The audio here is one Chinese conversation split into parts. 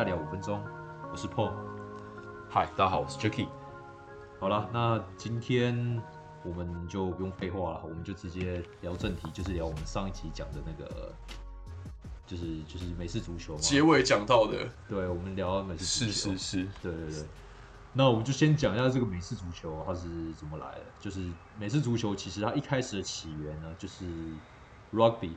再聊五分钟，我是 Paul。嗨，大家好，我是 Jacky。好了，那今天我们就不用废话了，我们就直接聊正题，就是聊我们上一集讲的那个，就是就是美式足球嘛。结尾讲到的，对，我们聊美式足球。是是是，对对对。那我们就先讲一下这个美式足球它是怎么来的。就是美式足球其实它一开始的起源呢，就是 rugby。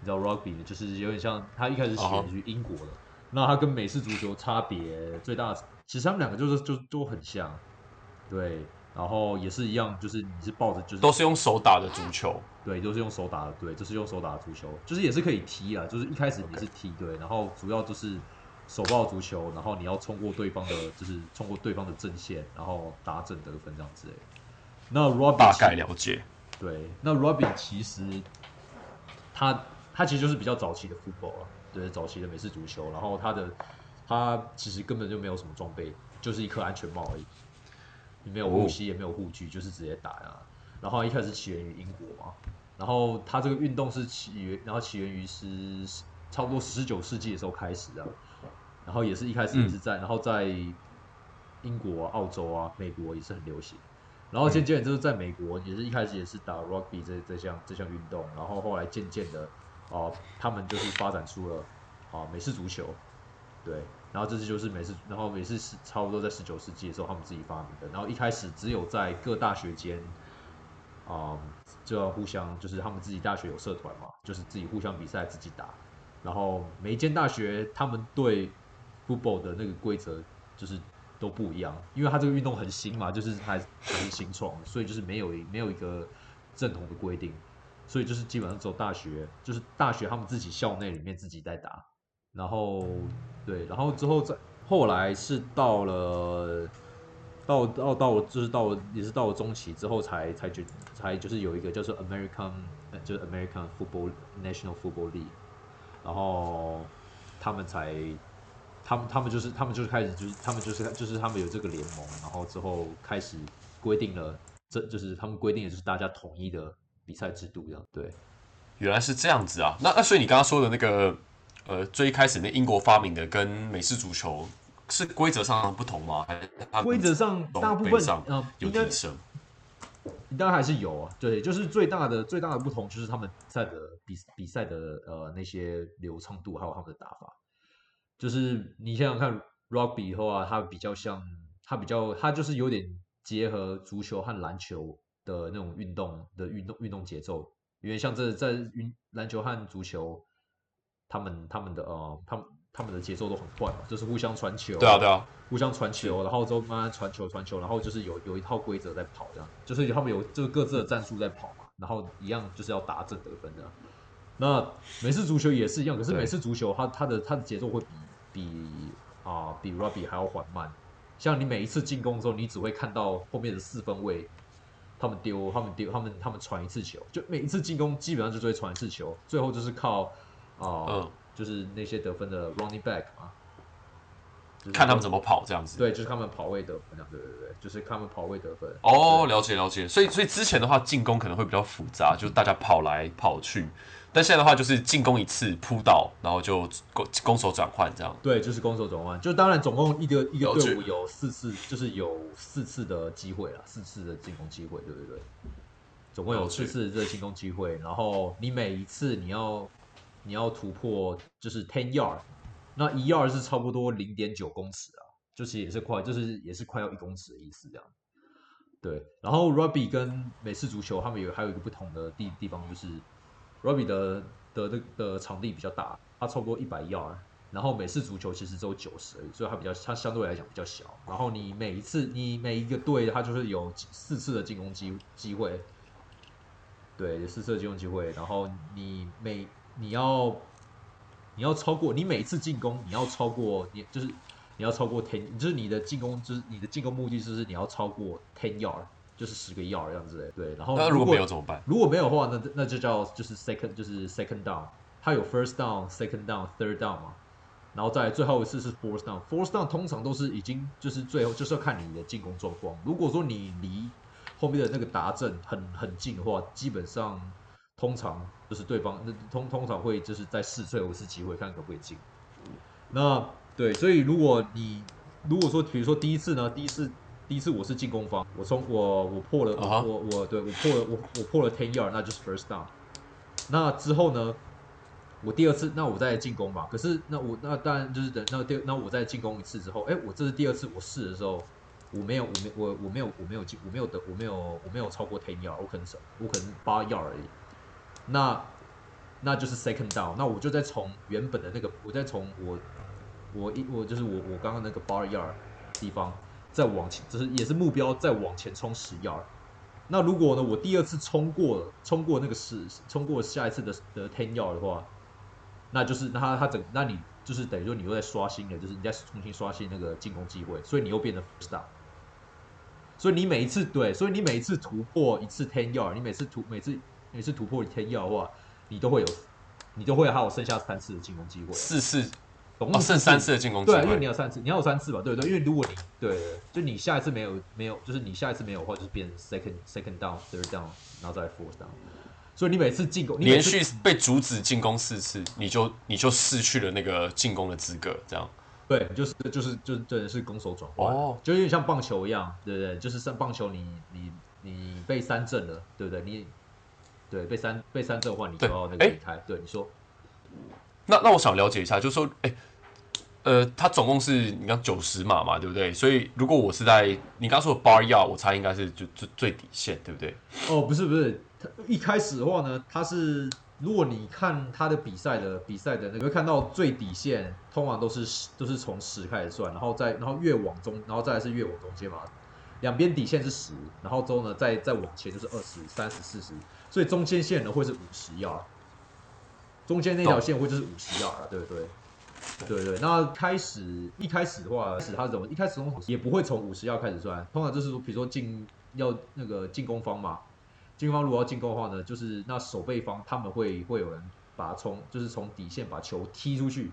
你知道 rugby 呢，就是有点像它一开始起源于英国的。那它跟美式足球差别最大，其实他们两个就是就都很像，对。然后也是一样，就是你是抱着就是都是用手打的足球，对，都是用手打的，对，就是用手打的足球，就是也是可以踢啊，就是一开始也是踢，对。然后主要就是手抱足球，然后你要冲过对方的，就是冲过对方的阵线，然后打整得分这样子。那 rugby 大概了解，对。那 rugby 其实他他其实就是比较早期的 football 啊，对，早期的美式足球。然后他的他其实根本就没有什么装备，就是一颗安全帽而已。没有护膝，也没有护具，就是直接打呀。然后一开始起源于英国嘛，然后他这个运动是起源，然后起源于是差不多十九世纪的时候开始的。然后也是一开始也是在，然后在英国、澳洲啊、美国也是很流行。然后渐渐就是在美国也是一开始也是打 rugby 这这项这项运动，然后后来渐渐的啊，他们就是发展出了啊美式足球，对。然后这次就是美式，然后也是是差不多在十九世纪的时候他们自己发明的。然后一开始只有在各大学间，啊，就要互相就是他们自己大学有社团嘛，就是自己互相比赛自己打。然后每一间大学他们对 football 的那个规则就是都不一样，因为它这个运动很新嘛，就是还还是新创，所以就是没有没有一个正统的规定，所以就是基本上只有大学，就是大学他们自己校内里面自己在打。然后，对，然后之后再后来是到了，到到到就是到也是到了中期之后才才觉才就是有一个叫做 American 就是 American Football National Football League，然后他们才他们他们就是他们就是开始就是他们就是就是他们有这个联盟，然后之后开始规定了，这就是他们规定的就是大家统一的比赛制度这样。对，原来是这样子啊。那那所以你刚刚说的那个。呃，最一开始那英国发明的跟美式足球是规则上不同吗？还是规则上大部分上有提升？当然还是有啊。对，就是最大的最大的不同就是他们赛的比比赛的呃那些流畅度，还有他们的打法。就是你想想看，rugby 的话，它比较像，它比较它就是有点结合足球和篮球的那种运动的运动运动节奏，因为像这在运篮球和足球。他们他们的呃，他们他们的节奏都很快嘛，就是互相传球，对啊对啊，互相传球，然后之后慢慢传球传球，然后就是有有一套规则在跑这样，就是他们有就是各自的战术在跑嘛，然后一样就是要打正得分的。那美式足球也是一样，可是美式足球它它的它的节奏会比比啊比 rugby 还要缓慢，像你每一次进攻之后，你只会看到后面的四分卫他们丢他们丢他们他们传一次球，就每一次进攻基本上就只会传一次球，最后就是靠。哦，就是那些得分的 running back 嘛，看他们怎么跑这样子。对，就是他们跑位得分，对对对，就是他们跑位得分。哦，了解了解。所以所以之前的话进攻可能会比较复杂，就是大家跑来跑去。但现在的话就是进攻一次扑倒，然后就攻攻守转换这样。对，就是攻守转换。就当然总共一个一个队伍有四次，就是有四次的机会了，四次的进攻机会，对不对？总共有四次这个进攻机会，然后你每一次你要。你要突破就是 ten yard，那一 yard 是差不多零点九公尺啊，就是也是快，就是也是快要一公尺的意思这样。对，然后 rugby 跟美式足球他们有还有一个不同的地地方，就是 rugby 的的的的场地比较大，它超过一百 yard，然后美式足球其实只有九十而已，所以它比较它相对来讲比较小。然后你每一次你每一个队它就是有四次的进攻机机会，对，有四次的进攻机会，然后你每你要，你要超过你每次进攻，你要超过你就是你要超过 ten，就是你的进攻就是你的进攻目的就是你要超过 ten yard，就是十个 yard 这样子的。对，然后那如果没有怎么办？如果没有的话，那那就叫就是 second 就是 second down，它有 first down，second down，third down 嘛，然后再最后一次是 fourth down，fourth down 通常都是已经就是最后就是要看你的进攻状况。如果说你离后面的那个达阵很很近的话，基本上。通常就是对方那通通常会就是在试最后一次机会看可不可以进，那对，所以如果你如果说比如说第一次呢，第一次第一次我是进攻方，我从我我破了我、我我对我破了我我破了 ten yard，那就是 first down。那之后呢，我第二次那我再进攻嘛，可是那我那当然就是等那第那我再进攻一次之后，哎，我这是第二次我试的时候。我没有，我没我我没有我没有进，我没有得，我没有我没有超过 ten yard，我可能是我可能八 yard 而已。那那就是 second down，那我就再从原本的那个，我再从我我一我就是我我刚刚那个 bar yard 地方再往前，就是也是目标再往前冲十 yard。那如果呢，我第二次冲过了，冲过那个十，冲过下一次的的 ten yard 的话，那就是那他他整，那你就是等于说你又在刷新了，就是你再重新刷新那个进攻机会，所以你又变得 stop。所以你每一次对，所以你每一次突破一次 ten yard，你每次突每次每次突破 ten yard 的话，你都会有，你都会还有剩下三次的进攻机会，四次总共哦，剩三次的进攻机对，因为你会。有三次，你要有三次吧，对不对？因为如果你对，就你下一次没有没有，就是你下一次没有的话，就是变成 second second down third down，然后再 fourth down。所以你每次进攻，连续被阻止进攻四次，你就你就失去了那个进攻的资格，这样。对，就是就是就是真的是攻守转换，哦就有点像棒球一样，对不对？就是像棒球你，你你被三振了，对不对？你对被三被三振的话，你就要那个哎离开。对，你说那那我想了解一下，就是说，哎、呃，它总共是你看九十码嘛，对不对？所以如果我是在你刚说的 bar yard，我猜应该是就最最底线，对不对？哦，不是不是，它一开始的话呢，他是如果你看他的比赛的比赛的那个，你会看到最底线通常都是十都是从十开始算，然后再然后越往中，然后再是越往中间嘛，两边底线是十，然后之后呢再再往前就是二十三十四十，所以中间线呢会是五十亚，中间那条线会就是五十亚了，对不对？对对，那开始一开始的话是他怎么一开始从也不会从五十要开始算，通常就是说，比如说进要那个进攻方嘛，进攻方如果要进攻的话呢，就是那守备方他们会会有人把从就是从底线把球踢出去，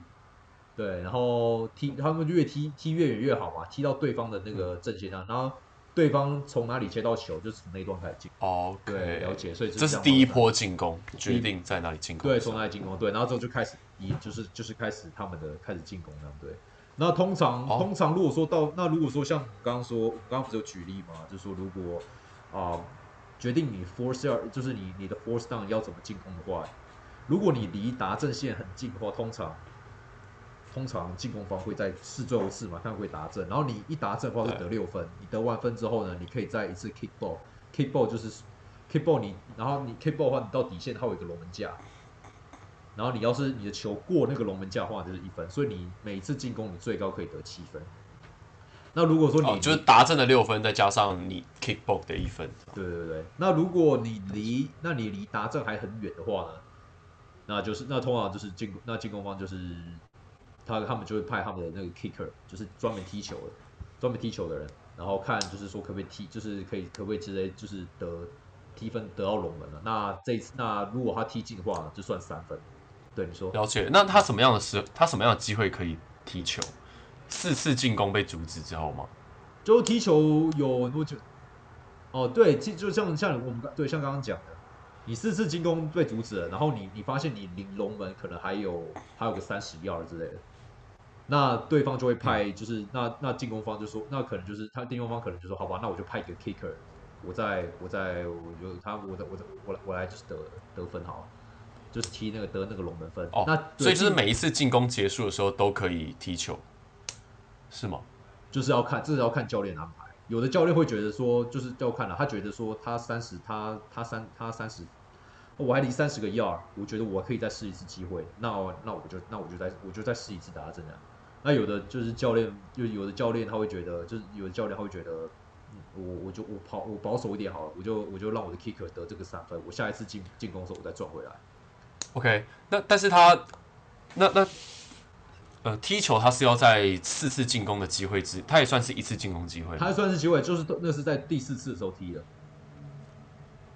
对，然后踢他们越踢踢越远越好嘛，踢到对方的那个阵线上，然后对方从哪里接到球，就是从那一段开始进。哦，对，了。解，所以这是样第一波进攻，决定在哪里进攻。对，从哪里进攻？对，然后之后就开始一就是就是开始他们的开始进攻这样对。那通常、哦通常如果说到那如果说像刚刚说，我刚刚不是有举例嘛，就是说如果啊、决定你 force 要就是你你的 force down 要怎么进攻的话，如果你离达阵线很近的话，通常通常进攻方会在试最后一次嘛，看会达阵，然后你一达阵的话就得六分，你得完分之后呢，你可以再一次 kick ball，kick ball 就是 kick ball 你，然后你 kick ball 的话，你到底线它有一个龙门架，然后你要是你的球过那个龙门架的话，就是一分，所以你每一次进攻你最高可以得七分。那如果说你、哦，就是达阵的六分，再加上你 kickball 的一分。对对对，那如果你离那你离达阵还很远的话呢，那就是那通常就是进那进攻方就是他他们就会派他们的那个 kicker，就是专门踢球的专门踢球的人，然后看就是说可不可以踢，就是可以可不可以直接就是得踢分得到龙门了。那这一次那如果他踢进的话，就算三分。对你说，了解。那他什么样的时，他什么样的机会可以踢球？四次进攻被阻止之后吗？就踢球有多久？哦，对，就就像像我们刚对像刚刚讲的，你四次进攻被阻止了，然后你你发现你离龙门可能还有还有个三十 yards 之类的，那对方就会派就是那那进攻方就说，那可能就是他进攻方可能就说，好吧，那我就派一个 kicker，我在我在我就他我的我的我来我来就是得得分好了，就是踢那个得那个龙门分。哦，那所以就是每一次进攻结束的时候都可以踢球，是吗？就是要看，这是要看教练安排。有的教练会觉得说，就是要看了，他觉得说他三十，他他三他三十，我还离三十个 yard，我觉得我可以再试一次机会，那我那我就那我就再我就再试一次打这样。那有的就是教练，就有的教练他会觉得，就是有的教练他会觉得，嗯我我就我跑我保守一点好了，我就我就让我的 kicker 得这个三分，我下一次进进攻的时候我再赚回来。OK，那但是他那那呃踢球他是要在四次进攻的机会之，他也算是一次进攻机会吗他算是机会，就是那是在第四次的时候踢的。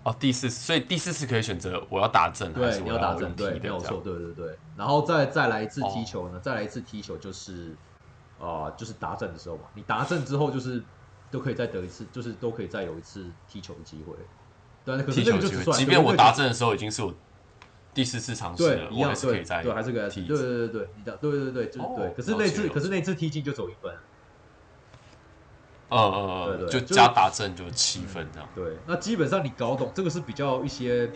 哦，第四次，所以第四次可以选择我要打正还对，是我你要打正，踢对，的没有错，对对对。然后再再来一次哦踢球呢，再来一次踢球就是，啊、就是打正的时候嘛。你打正之后就是都可以再得一次，就是都可以再有一次踢球的机会。对，可是那个就只算，即便我打正的时候已经是我第四次尝试了，，一样我还是可以再对，还是可以踢对对。对对，你的对对对，就是对。哦可是那次可是那次踢进就走一分，嗯嗯嗯，对对就是加打正就七分这样。对，那基本上你搞懂这个是比较一些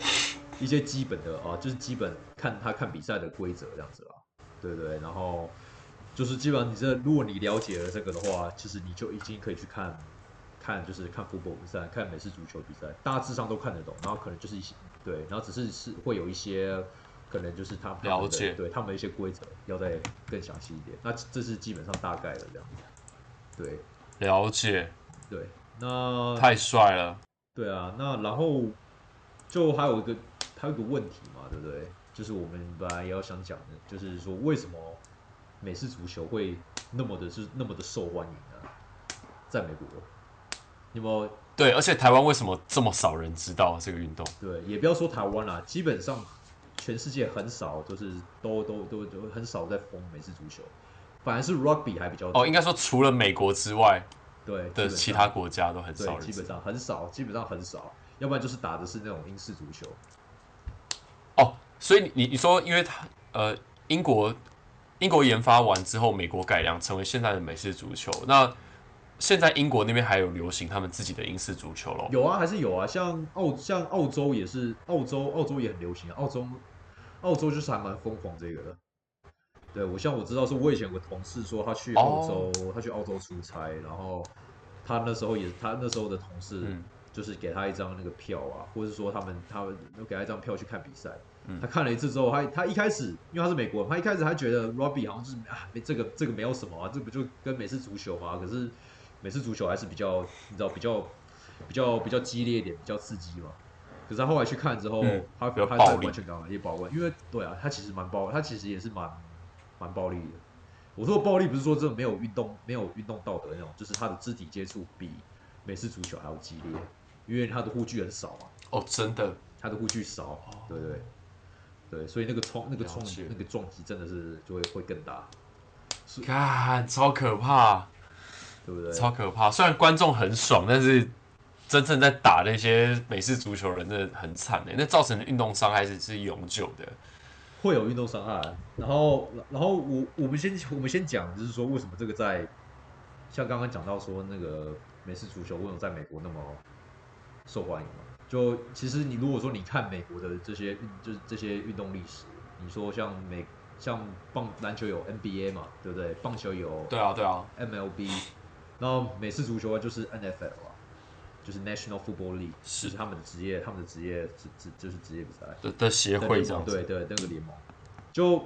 一些基本的啊，就是基本看他看比赛的规则这样子啦，对对，然后就是基本上你这如果你了解了这个的话，其实你就已经可以去看看就是看 football 比赛，看美式足球比赛，大致上都看得懂，然后可能就是一些对，然后只是是会有一些可能就是他他们的了解。对他们的一些规则要再更详细一点，那这是基本上大概的这样子，对了解，对，那太帅了。对啊，那然后就还有一个还有一个问题嘛，对不对？就是我们本来也要想讲的，就是说为什么美式足球会那么的是那么的受欢迎呢？在美国，有没有对，而且台湾为什么这么少人知道这个运动？对？也不要说台湾啦，基本上全世界很少，就是都都都都很少在疯美式足球，反而是 rugby 还比较多哦，应该说除了美国之外对基的其他国家都很少。基本上很少，基本上很少，要不然就是打的是那种英式足球。哦，所以你你你说，因为他呃，英国英国研发完之后，美国改良成为现在的美式足球，那现在英国那边还有流行他们自己的英式足球咯。有啊，还是有啊，像澳像澳洲也是，澳洲澳洲也很流行啊，澳洲澳洲就是还蛮疯狂这个的。对我像我知道是，我以前有个同事说他去澳洲，他去澳洲出差，然后他那时候也他那时候的同事嗯就是给他一张那个票啊，或者是说他们他们都给他一张票去看比赛。嗯他看了一次之后，他他一开始因为他是美国人，他一开始他觉得 rugby 好像就是啊，没这个这个没有什么啊，这不就跟美式足球嘛？可是美式足球还是比较你知道比较比较比较激烈一点，比较刺激嘛。可是他后来去看之后，嗯他他完全刚刚也保温，因为对啊，他其实蛮暴，他其实也是蛮蛮暴力的。我说的暴力不是说真的没有运动没有运动道德那种，就是他的肢体接触比美式足球还要激烈，因为他的护具很少嘛。哦，真的他的护具少，对不对？对，所以那个冲那个冲那个撞击真的是就会会更大，看超可怕，对不对？超可怕。虽然观众很爽，但是真正在打那些美式足球人真的很惨的，那造成的运动伤害是是永久的。会有运动伤害。然后，然后我我们先我们先讲，就是说为什么这个在像刚刚讲到说那个美式足球为什么在美国那么受欢迎嘛？就其实你如果说你看美国的这些运就是这些运动历史，你说像美像棒篮球有 NBA 嘛，对不对？棒球有对啊，对啊，MLB，然后美式足球就是 NFL 啊，就是 National Football League，是就是他们的职业，他们的职业职职就是职业比赛的的协会这样子。对对，那个联盟。就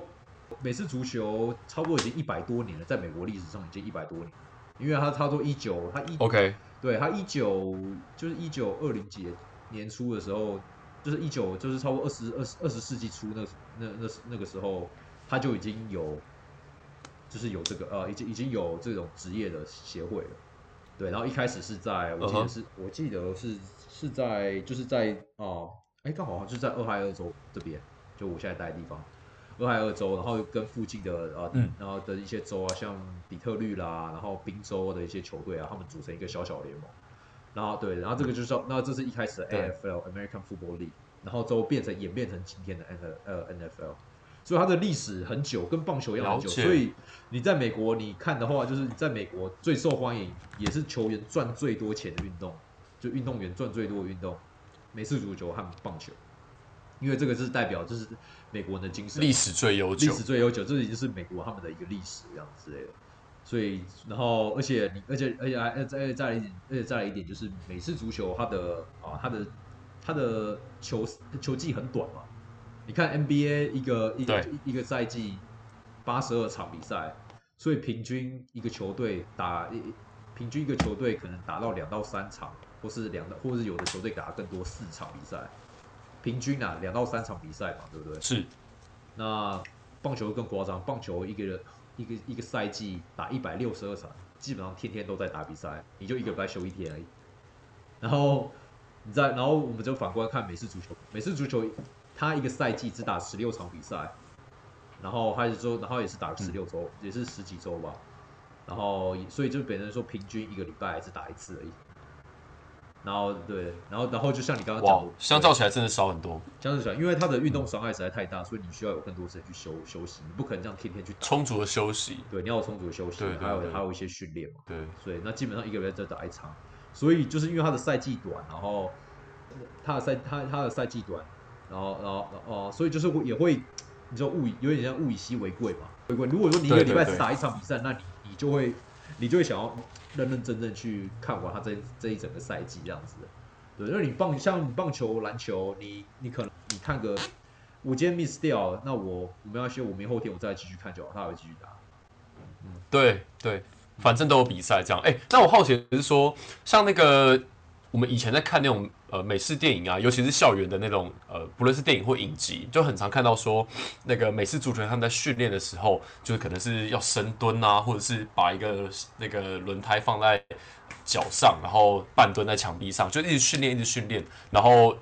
美式足球差不多已经一百多年了，在美国历史上已经一百多年了，因为他差不多一九，他一 OK，对他一九就是一九二零几年初的时候，就是一九就是超过二十二十二十世纪初那那那那个时候，他就已经有就是有这个呃，已经已经有这种职业的协会了。对，然后一开始是在我记得是我记得是是在就是在哦，哎、刚好就是在俄亥俄州这边，就我现在待的地方。俄亥俄州，然后跟附近的呃，嗯然后的一些州啊，像底特律啦，然后宾州的一些球队啊，他们组成一个小小联盟。然后对，然后这个就是说，那这是一开始的对 AFL American Football League，然后之后变成演变成今天的 N 呃 NFL，所以它的历史很久，跟棒球一样很久。所以你在美国你看的话，就是在美国最受欢迎，也是球员赚最多钱的运动，就运动员赚最多的运动，美式足球和棒球，因为这个是代表就是美国人的精神，历史最悠久历。史最悠久，这已经是美国他们的一个历史这样之类的。所以，然后，而且你，而且，而且还，而且再来一点，而且再来一点，就是美式足球它的啊，它的它的球球技很短嘛。你看 NBA 一个一个一个赛季八十二场比赛，所以平均一个球队打一平均一个球队可能打到两到三场，或是两到，或是有的球队打更多四场比赛，平均啊两到三场比赛嘛，对不对？是那棒球更夸张，棒球一个人一个一个赛季打一百六十二场，基本上天天都在打比赛，你就一个礼拜休一天而已。然后你再，然后我们就反观看美式足球，美式足球它一个赛季只打十六场比赛，然后还是说，然后也是打十六周，也是十几周吧。然后所以就变成说，平均一个礼拜只打一次而已。然后对，然后然后就像你刚刚讲的，，相较起来真的少很多。这样子讲，因为他的运动伤害实在太大，所以你需要有更多时间去休休息，你不可能这样天天去打。充足的休息，对，你要有充足的休息，对对还有还有一些训练嘛。对，所以那基本上一个月再打一场，所以就是因为他的赛季短，然后他的赛他他的赛季短，然后然后哦、所以就是会也会，你知道物以有点像物以稀为贵嘛，为贵。如果说你一个礼拜只打一场比赛，那你你就会你就会想要认认真真去看完他这这一整个赛季这样子的。对，因为你棒像你棒球、篮球，你你可能你看个我今天 miss 掉，那我我没关系，我明后天我再继续看就好，他还会继续打。对对，反正都有比赛这样。哎、那我好奇的是说，像那个我们以前在看那种呃美式电影啊，尤其是校园的那种呃，不论是电影或影集，就很常看到说，那个美式足球员他们在训练的时候，就是可能是要深蹲啊，或者是把一个那个轮胎放在脚上，然后半蹲在墙壁上，就一直训练，一直训练，然后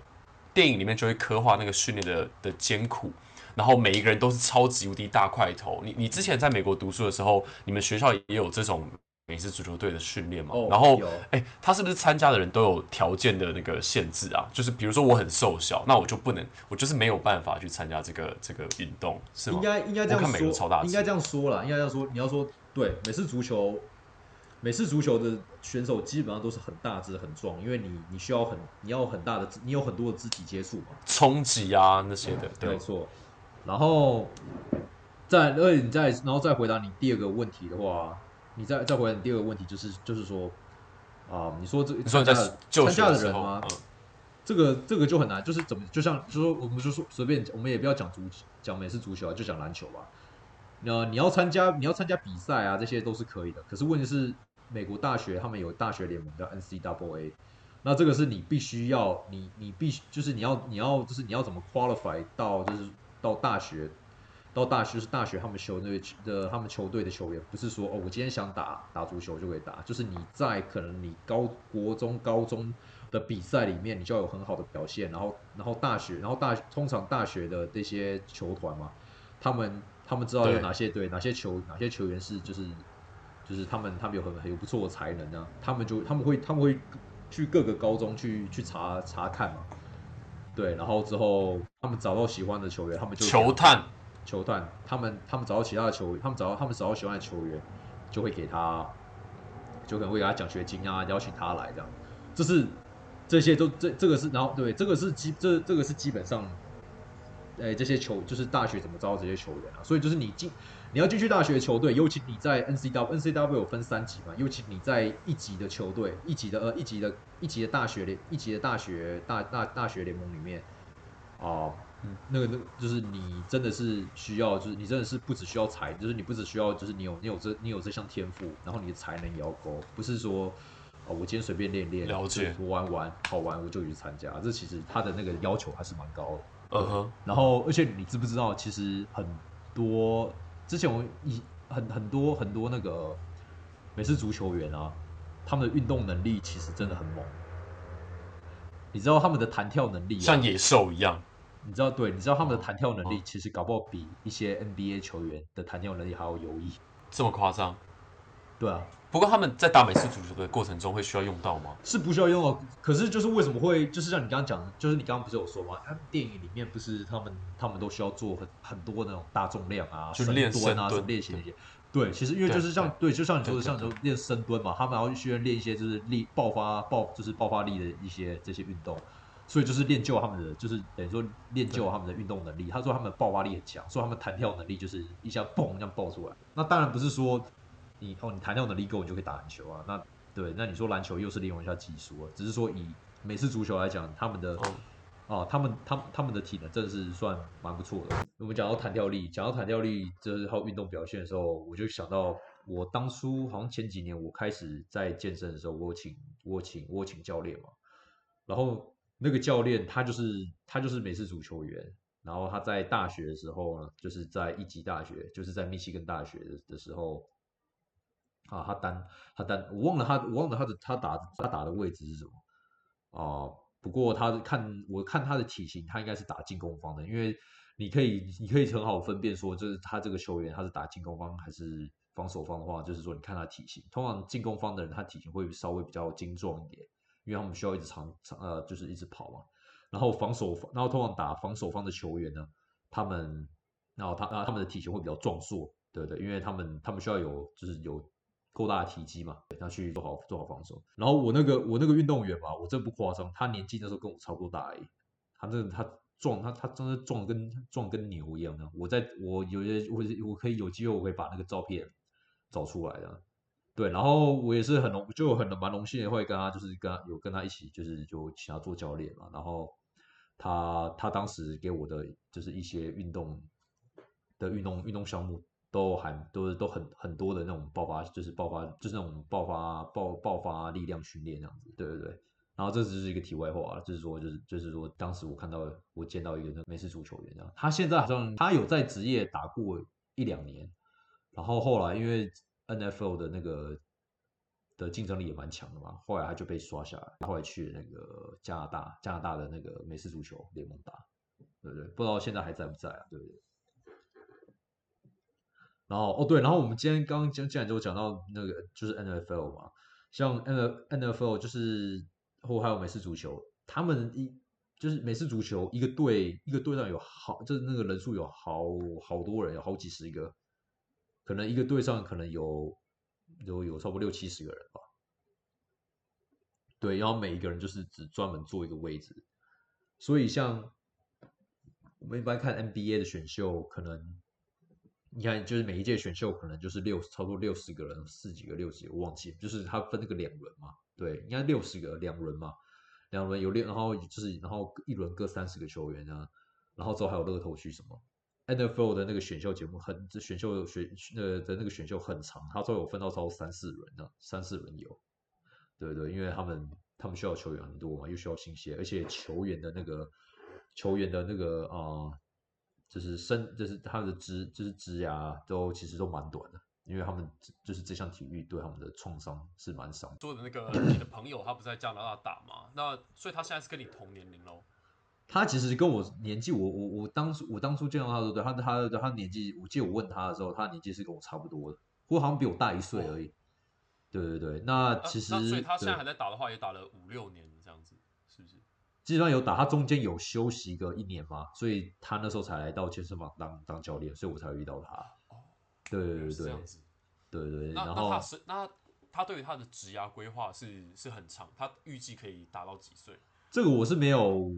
电影里面就会刻画那个训练的的艰苦。然后每一个人都是超级无敌大块头。你你之前在美国读书的时候，你们学校也有这种美式足球队的训练嘛？哦然后有，哎，他是不是参加的人都有条件的那个限制啊？就是比如说我很瘦小，那我就不能，我就是没有办法去参加这个这个运动，是吗应？该应该这样说，超大应该这样说啦，应该这样说。你要说对美式足球，美式足球的选手基本上都是很大只、很壮，因为你你需要很你要有很大的，你有很多的肢体接触嘛，冲击啊那些的，对，没有错。然后再，而且你再然后再回答你第二个问题的话，你再再回来你第二个问题，就是就是说啊、你说这参加的参加的人吗？嗯，这个这个就很难，就是怎么就像就说我们就说随便，我们也不要讲足讲美式足球啊，就讲篮球吧。那你要参加你要参加比赛啊，这些都是可以的。可是问题是，美国大学他们有大学联盟叫 NCAA，那这个是你必须要你你必须就是你要你要就是你要怎么 qualify 到就是到大学到大学是大学他们球队的他们球队的球员，不是说哦我今天想打打足球就可以打，就是你在可能你高国中高中的比赛里面，你就要有很好的表现，然后然后大学然后大通常大学的这些球团嘛，他们他们知道有哪些队哪些球哪些球员是就是就是他们他们有很很有不错的才能啊，他们就他们会他们会去各个高中去去查查看嘛，对，然后之后他们找到喜欢的球员，他们就球探，球探，他们他们找到其他的球，他们找到他们找到喜欢的球员，就会给他，就可能会给他奖学金啊，邀请他来这样，这是这些都这这个是，然后对，这个是基这这个是基本上，哎，这些球就是大学怎么招这些球员啊，所以就是你进你要进去大学球队，尤其你在 N C W N C W 有分三级嘛，尤其你在一级的球队，一级的呃一级的一级的大学联一级的大学大大大学联盟里面，哦、个那个就是你真的是需要，就是你真的是不只需要才，就是你不只需要，就是你有你有这你有这项天赋，然后你的才能也要够，不是说哦我今天随便练练，了解我玩玩好玩我就去参加，这其实他的那个要求还是蛮高的。嗯哼，然后，而且你知不知道，其实很多之前我以很很多很多那个美式足球员啊，他们的运动能力其实真的很猛。你知道他们的弹跳能力、啊，像野兽一样，你知道对，你知道他们的弹跳能力哦其实搞不好比一些 NBA 球员的弹跳能力还要优异。这么夸张？对啊，不过他们在打美式足球的过程中会需要用到吗？是不需要用哦。可是就是为什么会，就是像你刚刚讲的，就是你刚刚不是有说吗？他们电影里面不是他们他们都需要做很很多那种大重量啊，就练深蹲啊，什么练习那些。对，其实因为就是像对，就像你说的，像说练深蹲嘛，他们还要需要练一些就是力爆发爆就是爆发力的一些这些运动，所以就是练就他们的就是等于说练就他们的运动能力。他说他们的爆发力很强，所以他们弹跳能力就是一下嘣这样爆出来。那当然不是说你哦你弹跳能力够你就可以打篮球啊，那对，那你说篮球又是利用一下技术啊，只是说以美式足球来讲，他们的嗯哦，他们他们他们的体能真的是算蛮不错的。我们讲到弹跳力，讲到弹跳力，就是还有运动表现的时候，我就想到我当初好像前几年我开始在健身的时候，我请我请我请教练嘛，然后那个教练他就是他就是美式足球员，然后他在大学的时候呢，就是在一级大学，就是在密西根大学的的时候。啊，他单他单，我忘了他，我忘了他的他打他打的位置是什么啊、不过他看我看他的体型，他应该是打进攻方的，因为你可以你可以很好分辨说，就是他这个球员他是打进攻方还是防守方的话，就是说你看他体型，通常进攻方的人他体型会稍微比较精壮一点，因为他们需要一直长长呃，就是一直跑嘛。然后防守方，然后通常打防守方的球员呢，他们，然后他啊他们的体型会比较壮硕，对对，因为他们他们需要有就是有够大的体积嘛，他去做好做好防守。然后我那个我那个运动员嘛，我真不夸张，他年纪那时候跟我差不多大而已，他真的他壮，他他真的壮跟壮跟牛一样的。我在我有些我我可以有机会我可以把那个照片找出来的。对，然后我也是很荣就很蛮荣幸的会跟他就是跟他有跟他一起就是就请他做教练嘛，然后。他他当时给我的就是一些运动的运动运动项目都还都是都很很多的那种爆发，就是爆发就是那种爆发爆爆发力量训练这样子，对对对。然后这只是一个题外话就是说就是就是说当时我看到我见到一个那美式足球员这样，他现在好像他有在职业打过一两年，然后后来因为 N F L 的那个。的竞争力也蛮强的嘛，后来他就被刷下来，后来去那个加拿大，加拿大的那个美式足球联盟打，对不对？不知道现在还在不在啊？对不对？然后哦对，然后我们今天刚刚讲，既然就讲到那个就是 N F L 嘛，像 N N F L 就是或还有美式足球，他们一就是美式足球一个队一个队上有好，就是那个人数有好好多人，有好几十个，可能一个队上可能有。有有差不多六七十个人吧，对，然后每一个人就是只专门做一个位置，所以像我们一般看 NBA 的选秀，可能你看就是每一届选秀可能就是六超过六十个人，四几个六几个我忘记，就是他分那个两轮嘛，对，应该六十个两轮嘛，两轮有六，然后就是然后一轮各三十个球员啊，然后之后还有乐透区什么。NFL 的那个选秀节目很，这选秀选呃的那个选秀很长，他都有分到超三四轮的，三四轮有，对对，因为他们他们需要球员很多嘛，又需要新鲜，而且球员的那个球员的那个啊，就是生就是他的职就是职涯都其实都蛮短的，因为他们就是这项体育对他们的创伤是蛮伤。说的那个你的朋友他不在加拿大打嘛，那所以他现在是跟你同年龄喽。他其实跟我年纪，我我我当初我当初见到他的时候，对他他他年纪，我记得我问他的时候，他年纪是跟我差不多的，不过好像比我大一岁而已。对对对，那其实所以他现在还在打的话，也打了五六年这样子，是不是？基本上有打，他中间有休息个一年嘛，所以他那时候才来到健身房当当教练，所以我才遇到他。哦，对对对，这样子，对对。那那他是那他对于他的职涯规划是是很长，他预计可以打到几岁？这个我是没有。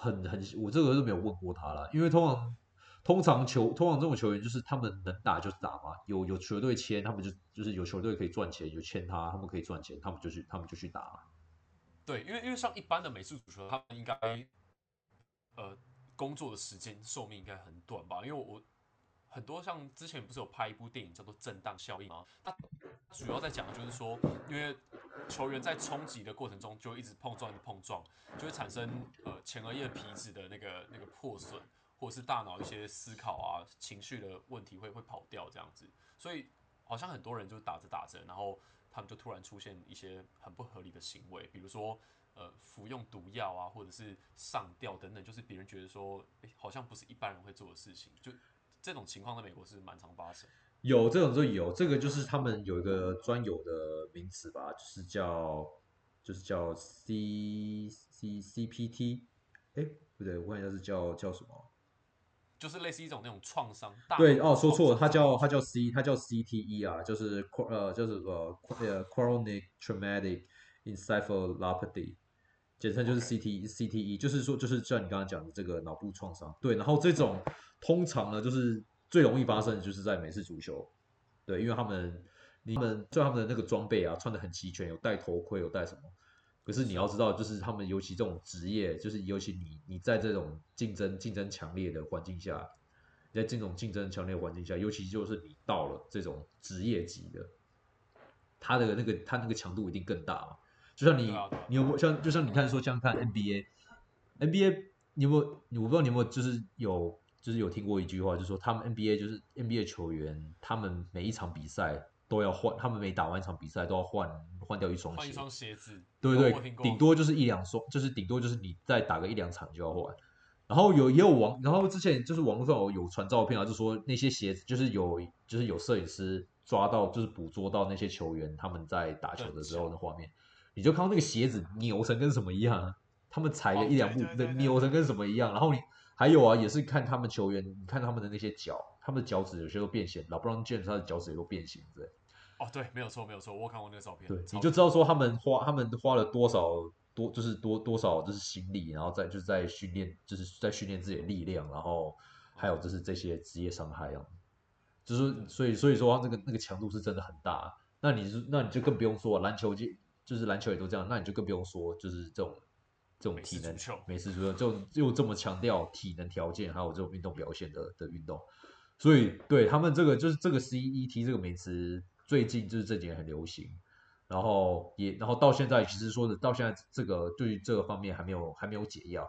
很很，我这个是没有问过他了，因为通常通常球通常这种球员就是他们能打就打嘛，有有球队签他们就就是有球队可以赚钱，就签他他们可以赚钱，他们就去他们就去打。对，因为因为像一般的美式足球，他们应该呃工作的时间寿命应该很短吧？因为我很多像之前不是有拍一部电影叫做《震荡效应》吗？它主要在讲的就是说，因为球员在冲击的过程中就一直碰撞、碰撞，就会产生呃前额叶皮质的那个那个破损，或者是大脑一些思考啊、情绪的问题会会跑掉这样子。所以好像很多人就打着打着，然后他们就突然出现一些很不合理的行为，比如说呃服用毒药啊，或者是上吊等等，就是别人觉得说，诶好像不是一般人会做的事情。就这种情况在美国是蛮常发生。有这种就有，这个就是他们有一个专有的名词吧，就是叫就是叫 C C C P T，哎，不对，我看一下是叫叫什么，就是类似一种那种创伤。对哦，说错了，它叫它叫 C，它叫 C T E 啊，就是呃就是呃呃 chronic traumatic encephalopathy，简称就是 C T C T E，就是说就是像你刚刚讲的这个脑部创伤。对，然后这种通常呢就是。最容易发生的就是在美式足球，对，因为他们，你们就他们的那个装备啊，穿的很齐全，有戴头盔，有戴什么。可是你要知道，就是他们尤其这种职业，就是尤其你你在这种竞争竞争强烈的环境下，在这种竞争强烈的环境下，尤其就是你到了这种职业级的，他的那个他那个强度一定更大嘛。就像你，你有没有像就像你看说像看 NBA，NBA 你有没有？我不知道你有没有就是有。就是有听过一句话，就是说他们 NBA 就是 NBA 球员，他们每一场比赛都要换，他们每打完一场比赛都要换换掉一双鞋，一双鞋子，对对对，顶多就是一两双，就是顶多就是你再打个一两场就要换。然后有也有网，然后之前就是网络上有传照片啊，就说那些鞋子就是有就是有摄影师抓到，就是捕捉到那些球员他们在打球的时候的画面，你就看到那个鞋子扭成跟什么一样啊，他们踩了一两步哦对对对对扭成跟什么一样，然后你还有啊，也是看他们球员，你看他们的那些脚，他们的脚趾有些都变形，老布朗 James 他的脚趾也都变形对。哦，对，没有错，没有错，我看过那个照片。对，你就知道说他们花他们花了多少多就是多多少就是心力，然后在就是在训练，就是在训练自己的力量，然后还有就是这些职业伤害啊，就是所以所以说那个那个强度是真的很大。那你是那你就更不用说篮球界，就是篮球也都这样，那你就更不用说就是这种这种体能美式足球就又这么强调体能条件，还有这种运动表现的的运动。所以对他们这个就是这个 CET 这个名词，最近就是这几年很流行，然后也然后到现在其实说的到现在这个对于这个方面还没有还没有解药，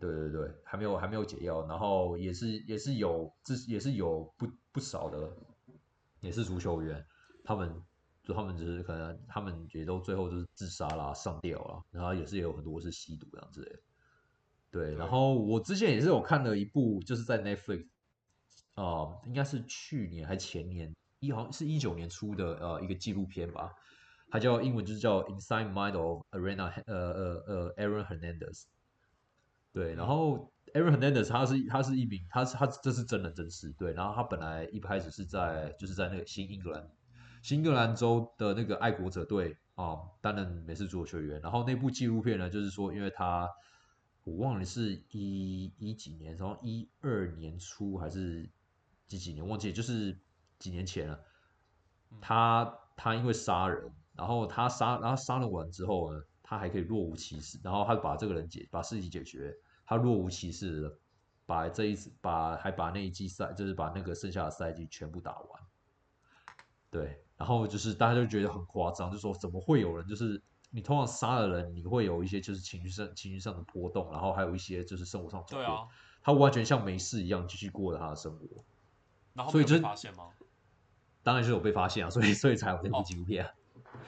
对对对，还没有还没有解药，然后也是也是有这也是有不不少的也是足球员，他们就他们只是可能他们也都最后就是自杀啦、上吊啦，然后也是有很多是吸毒这样之类的。对，然后我之前也是有看了一部，就是在 Netflix 啊、应该是去年还前年，一好像是一九年出的呃一个纪录片吧，它叫英文就是叫《Inside Mind of Arena》呃呃呃 Aaron Hernandez。对，然后 Aaron Hernandez 他是他是一名他是他这是真人真事，对，然后他本来一开始是在就是在那个新英格兰新英格兰州的那个爱国者队啊、担任美式足球球员，然后那部纪录片呢，就是说因为他我忘了是一一几年，然后一二年初还是几几年忘记，就是几年前了。他他因为杀人，然后他杀，然后杀了完之后呢，他还可以若无其事，然后他把这个人解，把事情解决，他若无其事的把这一次把还把那一季赛，就是把那个剩下的赛季全部打完。对，然后就是大家就觉得很夸张，就说怎么会有人就是你通常杀了人，你会有一些就是情绪上情绪上的波动，然后还有一些就是生活上的转变。对啊，他完全像没事一样继续过着他的生活。然后所以就发现吗？当然是有被发现啊，所以所以才有那部哦纪录片啊。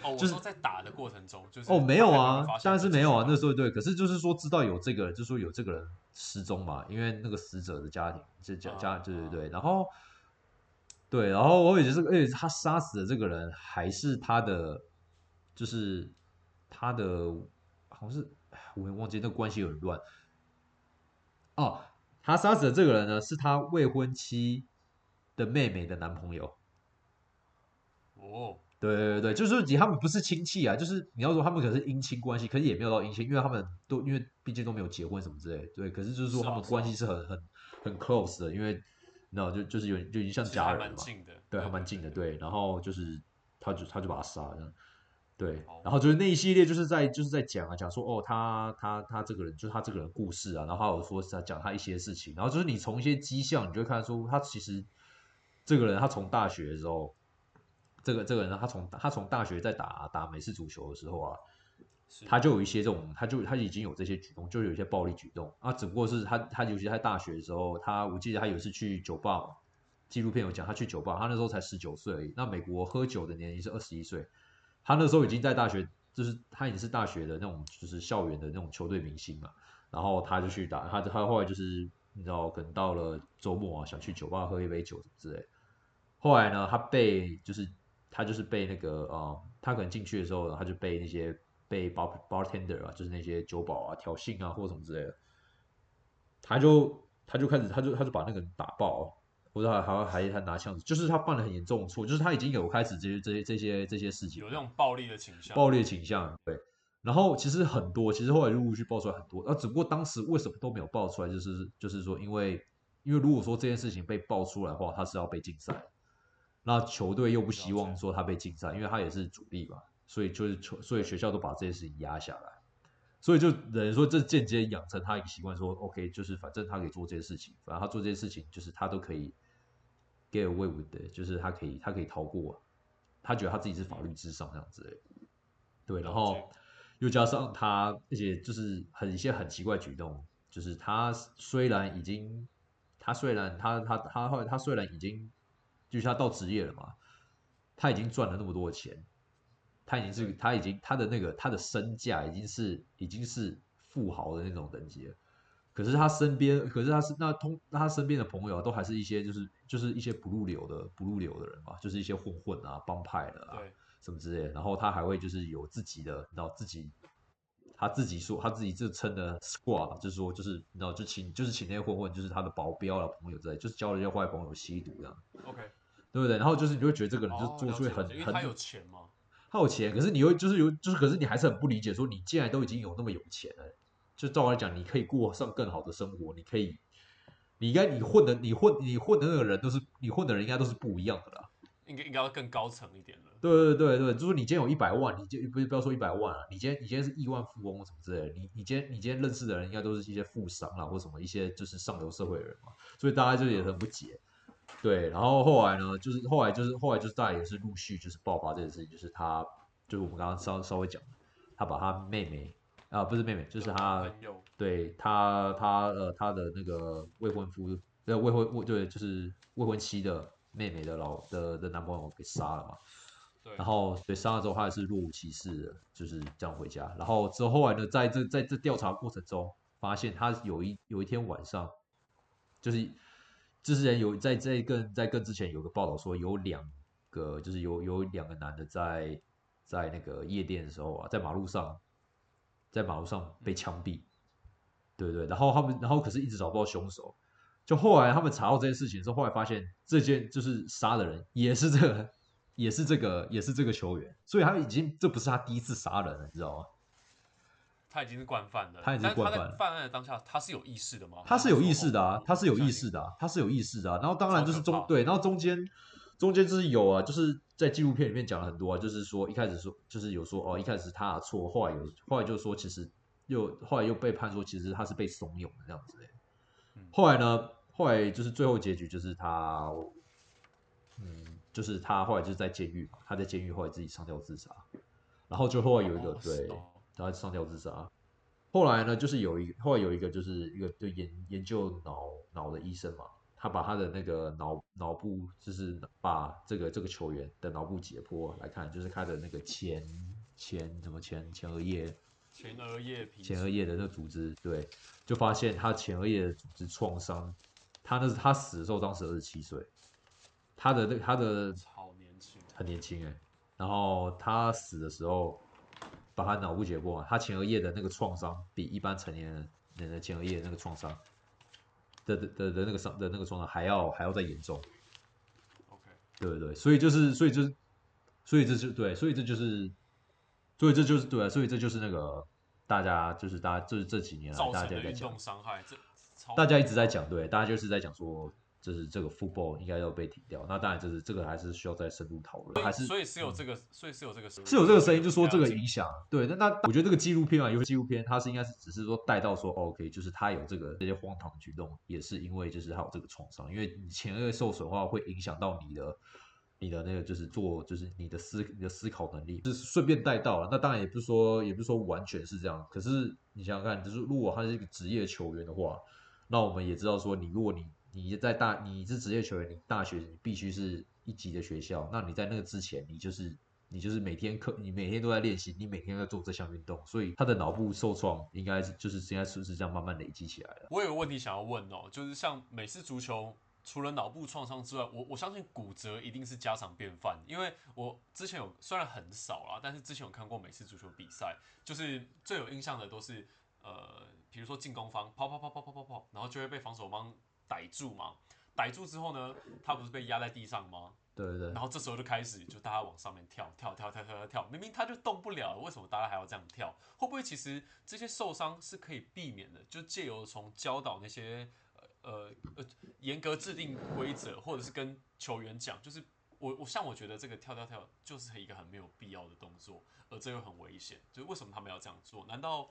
哦，我就是在打的过程中，就是哦，没有啊当然是没有啊，那时候候对，可是就是说知道有这个，就是说有这个人失踪嘛，因为那个死者的家庭，这家家，啊对对对，然后对，然后我也就是，而且他杀死的这个人还是他的，就是他的，好像是哎我也忘记那个关系有点乱。哦，他杀死的这个人呢，是他未婚妻的妹妹的男朋友。哦，对对对对，就是说他们不是亲戚啊，就是你要说他们可能是姻亲关系，可是也没有到姻亲，因为他们都因为毕竟都没有结婚什么之类的，对，可是就是说他们关系是很很很 close 的，因为你知道就就是有就已经像家人了嘛，对，还蛮近的，对，然后就是他就他就把他杀了，对哦，然后就是那一系列就是在就是在讲啊讲说哦他他他这个人就是他这个人故事啊，然后还有说是在讲他一些事情，然后就是你从一些迹象，你就会看出他其实这个人他从大学的时候。这个这个人，他从他从大学在打打美式足球的时候啊，是他就有一些这种，他就他已经有这些举动，就有一些暴力举动啊。只不过是他他尤其在大学的时候，他我记得他有一次去酒吧，纪录片有讲他去酒吧，他那时候才十九岁而已。那美国喝酒的年龄是二十一岁，他那时候已经在大学，就是他已经是大学的那种就是校园的那种球队明星嘛。然后他就去打，他他后来就是你知道，可能到了周末啊，想去酒吧喝一杯酒什么之类。后来呢，他被就是他就是被那个呃，他可能进去的时候，他就被那些被 bar bartender 啊，就是那些酒保啊挑衅啊或者什么之类的，他就他就开始他就他就把那个人打爆，或者还还还还拿枪，就是他犯了很严重的错，就是他已经有开始这些这些这些这些事情有这种暴力的倾向，暴力的倾向，对。然后其实很多，其实后来陆陆续爆出来很多，啊，只不过当时为什么都没有爆出来，就是就是说，因为因为如果说这件事情被爆出来的话，他是要被禁赛，那球队又不希望说他被禁赛，因为他也是主力嘛，所以就是，所以学校都把这件事情压下来，所以就等于说这间接养成他一个习惯，说 OK，就是反正他可以做这些事情，反正他做这些事情就是他都可以 get away with 的，就是他可以他可以逃过，他觉得他自己是法律至上这样子，对，然后。又加上他，而且就是很一些很奇怪举动，就是他虽然已经，他虽然他他他后来他虽然已经，就是他到职业了嘛，他已经赚了那么多钱，他已经是他已经他的那个他的身价已经是已经是富豪的那种等级了。可是他身边，可是他是那通那他身边的朋友啊，都还是一些就是就是一些不入流的不入流的人嘛，就是一些混混啊、帮派的啊，对，什么之类的，然后他还会就是有自己的，你知道自己。他自己说，他自己自称的 squad，就是说，就是你知道，就请就是请那些混混，就是他的保镖啊朋友之类，就是交了一些坏朋友吸毒这样。OK，对不对？然后就是你就会觉得这个人就哦做出很很有钱嘛，他有钱，可是你又就是有就是，可是你还是很不理解，说你既然都已经有那么有钱了，就照我来讲，你可以过上更好的生活，你可以，你应该你混的你混你混的那个人都是你混的人应该都是不一样的啦。应该应该要更高层一点了。对对对对，就是你今天有一百万，你就不不要说一百万啊，你今天你今天是亿万富翁什么之类的，你你今天你今天认识的人应该都是一些富商啦，或什么一些就是上流社会的人嘛，所以大家就也很不解。对，然后后来呢，就是后来就是后来就是大家也是陆续就是爆发这件事情，就是他就是我们刚刚稍稍微讲的，他把他妹妹啊不是妹妹，就是他对他他呃他的那个未婚夫呃未婚未对就是未婚妻的妹妹的老的的男朋友给杀了嘛。对，然后对杀了之后，他也是若无其事的，就是这样回家。然后之后后来呢，在这在这调查过程中，发现他有一有一天晚上，就是之前有在在更在更之前有个报道说，有两个就是有有两个男的在在那个夜店的时候啊，在马路上在马路上被枪毙，对对。然后他们然后可是一直找不到凶手。就后来他们查到这件事情之后，后来发现这件就是杀的人也是这个，也是这个，也是这个球员，所以他已经这不是他第一次杀人了，你知道吗？他已经是惯犯了，他已经是惯犯犯案的当下，他是有意识的吗？他是有意识的啊，他是有意的。识的啊，他是有意识的啊。然后当然就是中对，然后中间中间就是有啊，就是在纪录片里面讲了很多啊，就是说一开始说就是有说哦，一开始是他的错，后来有后来就说其实又后来又被判说其实他是被怂恿的这样子的。后来呢，后来就是最后结局就是他，嗯，就是他后来就是在监狱嘛，他在监狱后来自己上吊自杀，然后就后来有一个、哦对他上吊自杀。后来呢，就是有一后来有一个就是一个就研研究脑脑的医生嘛，他把他的那个脑脑部就是把这个这个球员的脑部解剖来看，就是他的那个前前什么前前额叶前额叶皮前额叶的那个组织，对，就发现他前额叶的组织创伤，他那是他死的时候当时二十七岁，他的那他的超年轻，很年轻哎，然后他死的时候，把他脑部解剖啊，他前额叶的那个创伤比一般成年人人的前额叶那个创伤的的的的那个伤的那个创伤还要还要再严重，OK，对对对，所以就是所以就是所以这就对，所以这就是所以这就是对啊，所以这就是那个大家就是大家就是这几年来大家在讲运动，伤害，这大家一直在讲对，大家就是在讲说。就是这个 football 应该要被停掉，那当然就是这个还是需要再深入讨论，还是所以是有这个，所以是有这个是有这个声音，就说这个影影响。对，那那我觉得这个纪录片啊，有些纪录片，它是应该是只是说带到说、哦、，OK，就是他有这个这些荒唐的举动，也是因为就是他有这个创伤，因为你前额受损的话，会影响到你的你的那个就是做就是你的思你的思考能力，就是顺便带到了。那当然也不是说也不是说完全是这样，可是你想想看，就是如果他是一个职业球员的话，那我们也知道说，你如果你你在大你是职业球员，你大学你必须是一级的学校，那你在那个之前，你就是你就是每天课，你每天都在练习，你每天在做这项运动，所以他的脑部受创应该是就是应该是不是这样慢慢累积起来的。我有个问题想要问哦，就是像美式足球，除了脑部创伤之外，我我相信骨折一定是家常便饭，因为我之前有虽然很少啦，但是之前有看过美式足球比赛，就是最有印象的都是呃，比如说进攻方跑跑跑跑跑跑跑，然后就会被防守方逮住嘛，逮住之后呢，他不是被压在地上吗？对对对然，后这时候就开始就大家往上面跳跳跳跳跳跳跳，明明他就动不了，为什么大家还要这样跳？会不会其实这些受伤是可以避免的？就借由从教导那些呃呃呃严格制定规则，或者是跟球员讲，就是我我像我觉得这个跳跳跳就是一个很没有必要的动作，而这又很危险。就是为什么他们要这样做？难道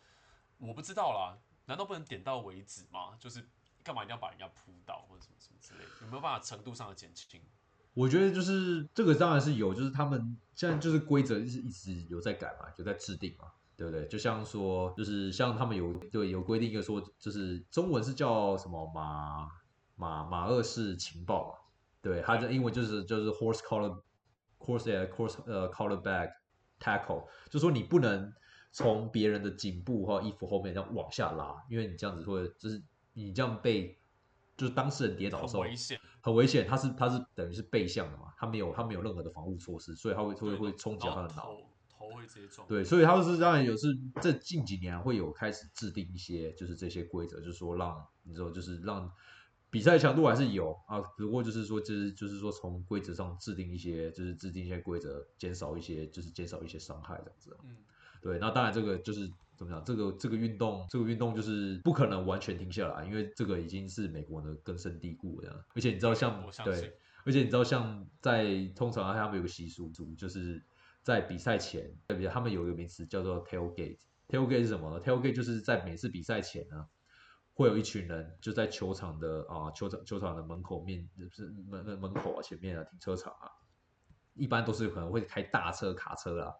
我不知道啦？难道不能点到为止吗？就是干嘛一定要把人家扑倒或者什么什么之类的？有没有办法程度上的减轻？我觉得就是这个当然是有，就是他们现在就是规则是一直有在改嘛，有在制定嘛，对不对？就像说，就是像他们有对有规定一个说，就是中文是叫什么马马马二式情报嘛，对，它的英文就是就是 horse collar horse 呃 horse 呃 collar back tackle，就说你不能从别人的颈部或衣服后面这样往下拉，因为你这样子会就是你这样被就是当事人跌倒的时候很危险，很危险，他是他是等于是背向的嘛，他没有他没有任何的防护措施，所以他会会对会冲击到他的脑。头头会直接撞。对，所以他是当然有是这近几年会有开始制定一些就是这些规则，就是说让你知道就是让比赛强度还是有啊，不过就是说就是就是说从规则上制定一些就是制定一些规则，减少一些就是减少一些伤害这样子。嗯，对，那当然这个就是怎么讲，这个这个运动这个运动就是不可能完全停下来，因为这个已经是美国的根深蒂固了，而且你知道像对。而且你知道，像在通常他们有个习俗，就是在比赛前，对不对？他们有一个名词叫做 tailgate。tailgate 是什么呢？tailgate 就是在每次比赛前呢，会有一群人就在球场的啊球场球场的门口面，就是门门门口啊前面啊停车场啊，一般都是可能会开大车卡车啊。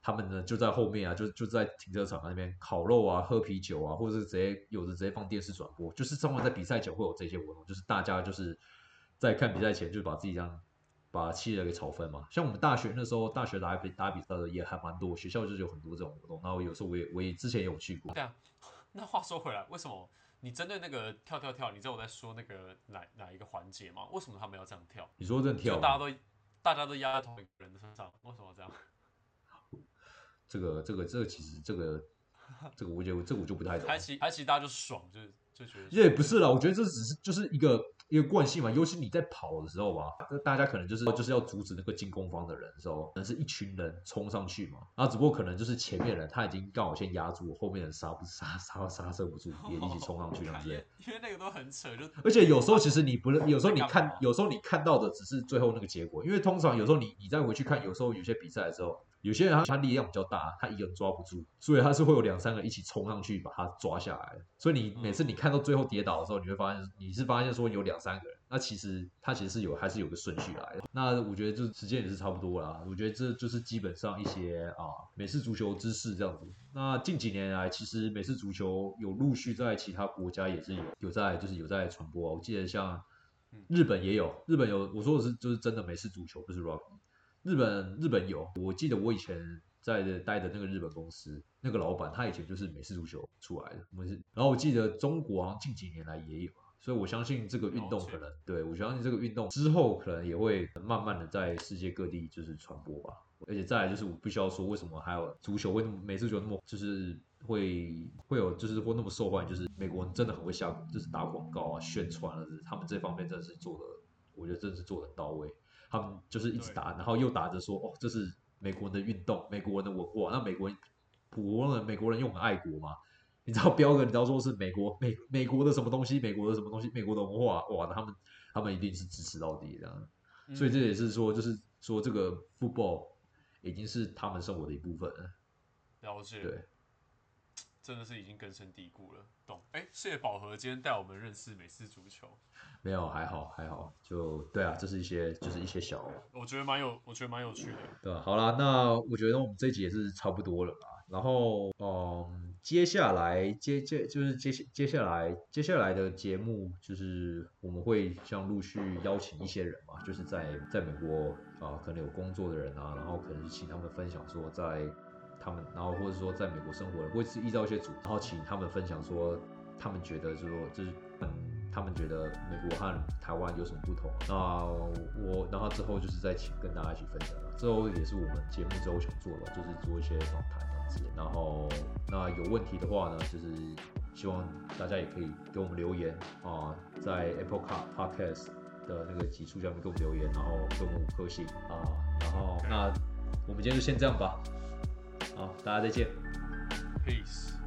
他们呢就在后面啊，就就在停车场那边烤肉啊、喝啤酒啊，或者是直接有的直接放电视转播，就是专门在比赛前会有这些活动，就是大家就是在看比赛前就把自己这样把气热给炒分嘛。像我们大学那时候，大学打比打比赛的也还蛮多，学校就是有很多这种活动。然后有时候我也我也之前也有去过。对啊，那话说回来，为什么你针对那个跳跳跳，你知道我在说那个哪哪一个环节吗？为什么他们要这样跳？你说这跳就，大家都大家都压在同一个人的身上，为什么这样？这个这个这个其实这个 这个我觉得这个我就不太懂。还其还其实大家就爽，就是就觉得也不是啦，我觉得这只是就是一个一个惯性嘛，尤其你在跑的时候吧，大家可能就是就是要阻止那个进攻方的人的时候，可能是一群人冲上去嘛，然后只不过可能就是前面人他已经刚好先压住，后面人刹不刹刹刹车不住，也一起冲上去这样子。因为那个都很扯，就 而且有时候其实你不是，有时候你看有时候你看到的只是最后那个结果，因为通常有时候你你再回去看，有时候有些比赛的时候，有些人他他力量比较大，他一个人抓不住，所以他是会有两三个一起冲上去把他抓下来。所以你每次你看到最后跌倒的时候，你会发现你是发现说有两三个人，那其实他其实是有还是有个顺序来的。那我觉得就是时间也是差不多啦，我觉得这就是基本上一些啊美式足球知识这样子。那近几年来，其实美式足球有陆续在其他国家也是有有在就是有在传播。我记得像日本也有，日本有我说的是就是真的美式足球，不是 rugby。日本日本有，我记得我以前在的待的那个日本公司，那个老板他以前就是美式足球出来的，我们是，然后我记得中国好像近几年来也有，所以我相信这个运动可能对我相信这个运动之后可能也会慢慢的在世界各地就是传播吧。而且再来就是我必须要说，为什么还有足球会那么美式足球那么就是会会有就是会那么受欢迎，就是美国人真的很会下就是打广告啊宣传啊，他们这方面真的是做的，我觉得真的是做的很到位。他们就是一直打，然后又打着说哦，这是美国人的运动，美国人的文化。那美国人普通人美国人又很爱国嘛？你知道标哥，你知道说是美国美美国的什么东西，美国的什么东西，美国的文化，哇，那他们他们一定是支持到底这样。嗯所以这也是说，就是说这个 football 已经是他们生活的一部分了。了解，对，真的是已经根深蒂固了，懂？哎，谢谢宝和今天带我们认识美式足球，没有还好还好，就对啊，这是一些就是一些小我觉得蛮有，我觉得蛮有趣的。对吧？好啦，那我觉得我们这一集也是差不多了吧。然后，嗯，接下来接接就是接接下来接下来的节目，就是我们会像陆续邀请一些人嘛，就是在在美国啊，可能有工作的人啊，然后可能是请他们分享说在他们，然后或者说在美国生活的，会是依照一些主题，然后请他们分享说他们觉得就是说就是嗯。他们觉得美国和台湾有什么不同？那我，然后之后就是再请跟大家一起分享了。之后也是我们节目之后想做的，就是做一些访谈这样子。然后，那有问题的话呢，就是希望大家也可以给我们留言啊，在 Apple Car Podcast 的那个集数下面给我们留言，然后给我们五颗星啊。然后，那我们今天就先这样吧。好，大家再见。Peace。